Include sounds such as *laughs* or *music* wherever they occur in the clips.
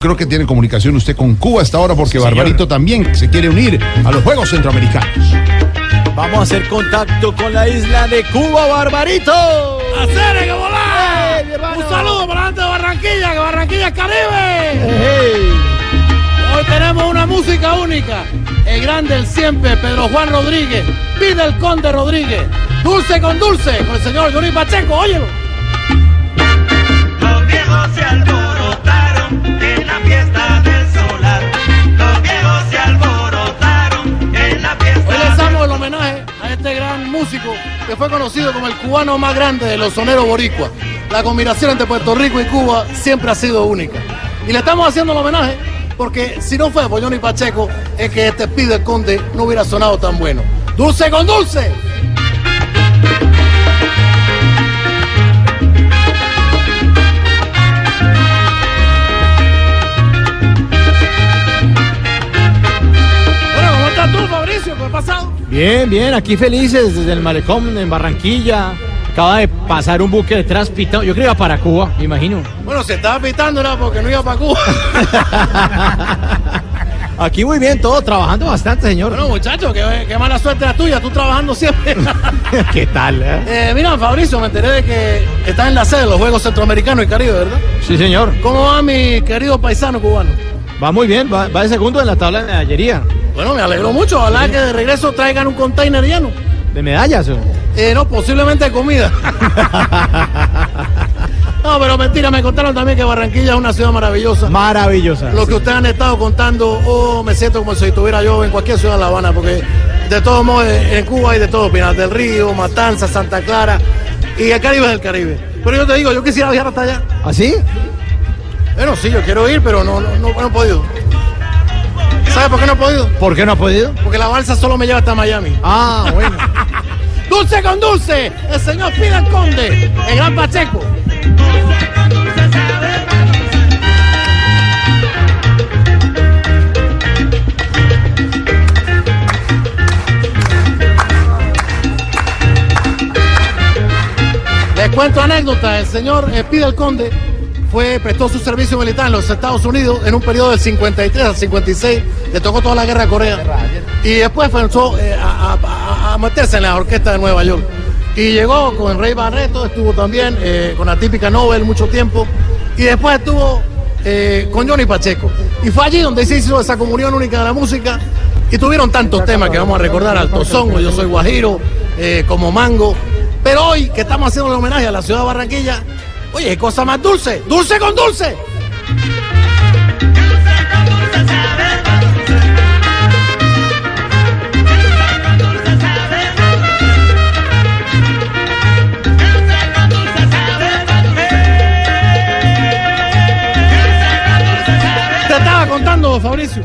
Creo que tiene comunicación usted con Cuba hasta ahora porque Barbarito también se quiere unir a los Juegos Centroamericanos. Vamos a hacer contacto con la isla de Cuba, Barbarito. ¡Hacer que volar! Un saludo para antes de Barranquilla, que Barranquilla es Caribe. Hoy tenemos una música única. El grande, el siempre, Pedro Juan Rodríguez. Pide el Conde Rodríguez. Dulce con dulce, con el señor Johnny Pacheco. Óyelo. Los viejos se que fue conocido como el cubano más grande de los soneros boricua. La combinación entre Puerto Rico y Cuba siempre ha sido única. Y le estamos haciendo el homenaje porque si no fue por Johnny Pacheco, es que este Pide el Conde no hubiera sonado tan bueno. ¡Dulce con dulce! Bien, bien, aquí felices desde el malecón en Barranquilla. Acaba de pasar un buque detrás pitado. Yo creo que iba para Cuba, me imagino. Bueno, se estaba pitando era porque no iba para Cuba. *laughs* Aquí muy bien, todo trabajando bastante, señor. Bueno, muchachos, qué, qué mala suerte la tuya, tú trabajando siempre. *laughs* ¿Qué tal? eh? Eh, mira, Fabricio, me enteré de que estás en la sede de los Juegos Centroamericanos y Caribe, ¿verdad? Sí, señor. ¿Cómo va mi querido paisano cubano? Va muy bien, va, va de segundo en la tabla de medallería. Bueno, me alegro mucho. Ojalá que de regreso traigan un container lleno. ¿De medallas? o? Eh, no, posiblemente de comida. *laughs* no, pero mentira, me contaron también que Barranquilla es una ciudad maravillosa. Maravillosa. Lo que ustedes han estado contando, oh, me siento como si estuviera yo en cualquier ciudad de La Habana, porque de todos modos eh, en Cuba hay de todo, Pinal del Río, Matanza, Santa Clara, y el Caribe es el Caribe. Pero yo te digo, yo quisiera viajar hasta allá. ¿Así? Bueno, sí, yo quiero ir, pero no, no, no, no he podido. ¿Sabes por qué no he podido? ¿Por qué no ha podido? Porque la balsa solo me lleva hasta Miami. Ah, bueno. *laughs* Dulce con dulce, el señor Pida el Conde, el gran Pacheco. Les cuento anécdota, el señor eh, Pida el Conde fue, prestó su servicio militar en los Estados Unidos en un periodo del 53 al 56, le tocó toda la guerra de Corea. Y después comenzó eh, a, meterse en la orquesta de Nueva York. Y llegó con el Rey Barreto, estuvo también eh, con la típica Nobel mucho tiempo. Y después estuvo eh, con Johnny Pacheco. Y fue allí donde se hizo esa comunión única de la música. Y tuvieron tantos temas que vamos a recordar, Alto Songo, Yo Soy Guajiro, como Mango. Pero hoy que estamos haciendo el homenaje a la ciudad de Barranquilla, oye, cosa más dulce, dulce con dulce.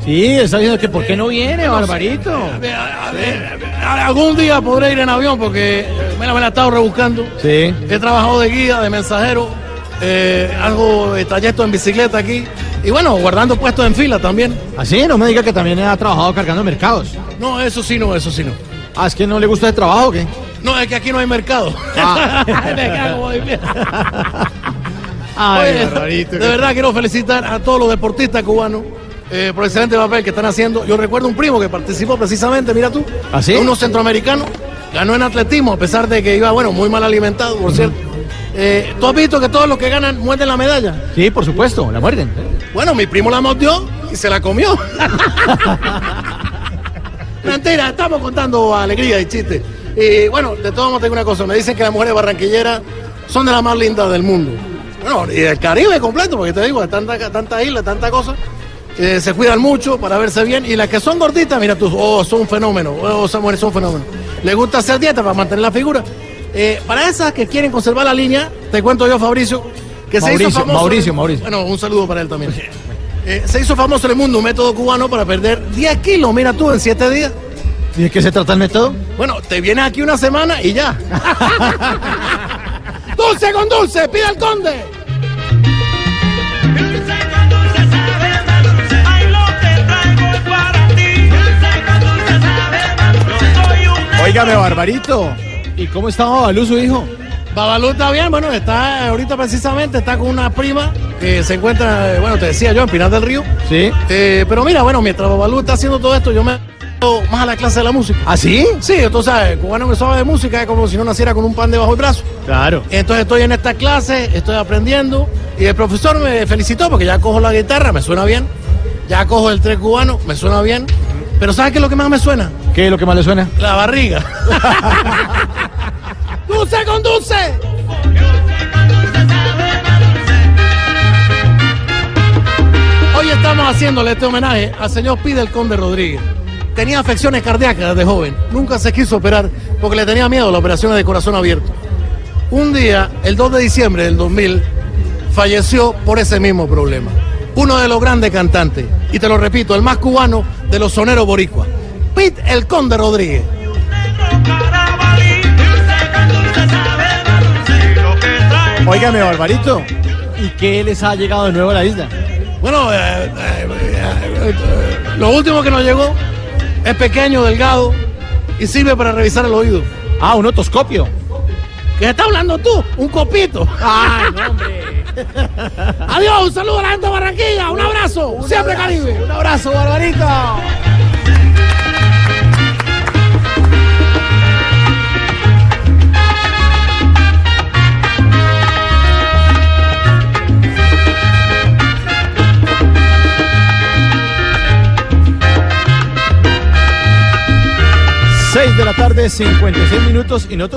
Sí, está diciendo que ¿por qué no viene, Barbarito? A ver, a ver, a- algún día podré ir en avión porque me la, me la he estado rebuscando. Sí. He trabajado de guía, de mensajero, eh, hago eh, trayectos en bicicleta aquí y bueno, guardando puestos en fila también. Así, no me diga que también ha trabajado cargando mercados. No, eso sí no, eso sí no. Ah, es que no le gusta el trabajo, o ¿qué? No, es que aquí no hay mercado. Ah. *laughs* Me cago en mí. *laughs* Ay, Oye, Barbarito. de verdad quiero felicitar a todos los deportistas cubanos eh, por el excelente papel que están haciendo. Yo recuerdo un primo que participó precisamente, mira tú, ¿Ah, sí? de unos centroamericanos, ganó en atletismo, a pesar de que iba, bueno, muy mal alimentado, por cierto. Eh, ¿Tú has visto que todos los que ganan muerden la medalla? Sí, por supuesto, la muerden. Bueno, mi primo la mordió y se la comió. *laughs* Mentira, estamos contando alegría y chistes. Y bueno, de todos modos tengo una cosa, me dicen que las mujeres barranquilleras son de las más lindas del mundo. Bueno, y del Caribe completo, porque te digo, de tanta, tanta isla, tanta cosa. Eh, se cuidan mucho para verse bien. Y las que son gorditas, mira tú, oh, son un fenómeno. Oh, mujeres son un fenómeno. Les gusta hacer dieta para mantener la figura. Eh, para esas que quieren conservar la línea, te cuento yo, Fabricio, que se hizo Mauricio, famoso. Mauricio, Mauricio. Bueno, un saludo para él también. Eh, se hizo famoso en el mundo un método cubano para perder 10 kilos, mira tú, en 7 días. ¿Y de qué se trata el método? Bueno, te vienes aquí una semana y ya. *laughs* dulce con dulce, pide al conde. Óigame, Barbarito. ¿Y cómo está Babalú, su hijo? Babalú está bien, bueno, está ahorita precisamente, está con una prima que se encuentra, eh, bueno, te decía yo, en Pinar del Río. Sí. Eh, pero mira, bueno, mientras Babalú está haciendo todo esto, yo me más a la clase de la música. ¿Ah, sí? Sí, tú sabes, cubano que sabe de música es como si no naciera con un pan debajo del brazo. Claro. Entonces estoy en esta clase, estoy aprendiendo y el profesor me felicitó porque ya cojo la guitarra, me suena bien, ya cojo el tres cubano, me suena bien, pero ¿sabes qué es lo que más me suena? ¿Qué es lo que más le suena? La barriga. *laughs* ¡Dulce con dulce! Hoy estamos haciéndole este homenaje al señor Pidel Conde Rodríguez. Tenía afecciones cardíacas desde joven. Nunca se quiso operar porque le tenía miedo a las operaciones de corazón abierto. Un día, el 2 de diciembre del 2000, falleció por ese mismo problema. Uno de los grandes cantantes, y te lo repito, el más cubano de los soneros boricuas. Pete el Conde Rodríguez. Óigame, Barbarito. ¿Y qué les ha llegado de nuevo a la isla? Bueno, eh, eh, eh, lo último que nos llegó es pequeño, delgado y sirve para revisar el oído. Ah, un otoscopio. ¿Qué está hablando tú? Un copito. ¡Ay, no, hombre! *laughs* Adiós, un saludo a la gente de Barranquilla, un abrazo, siempre Caribe. Un abrazo, Barbarito. Tarde, 56 minutos y nosotros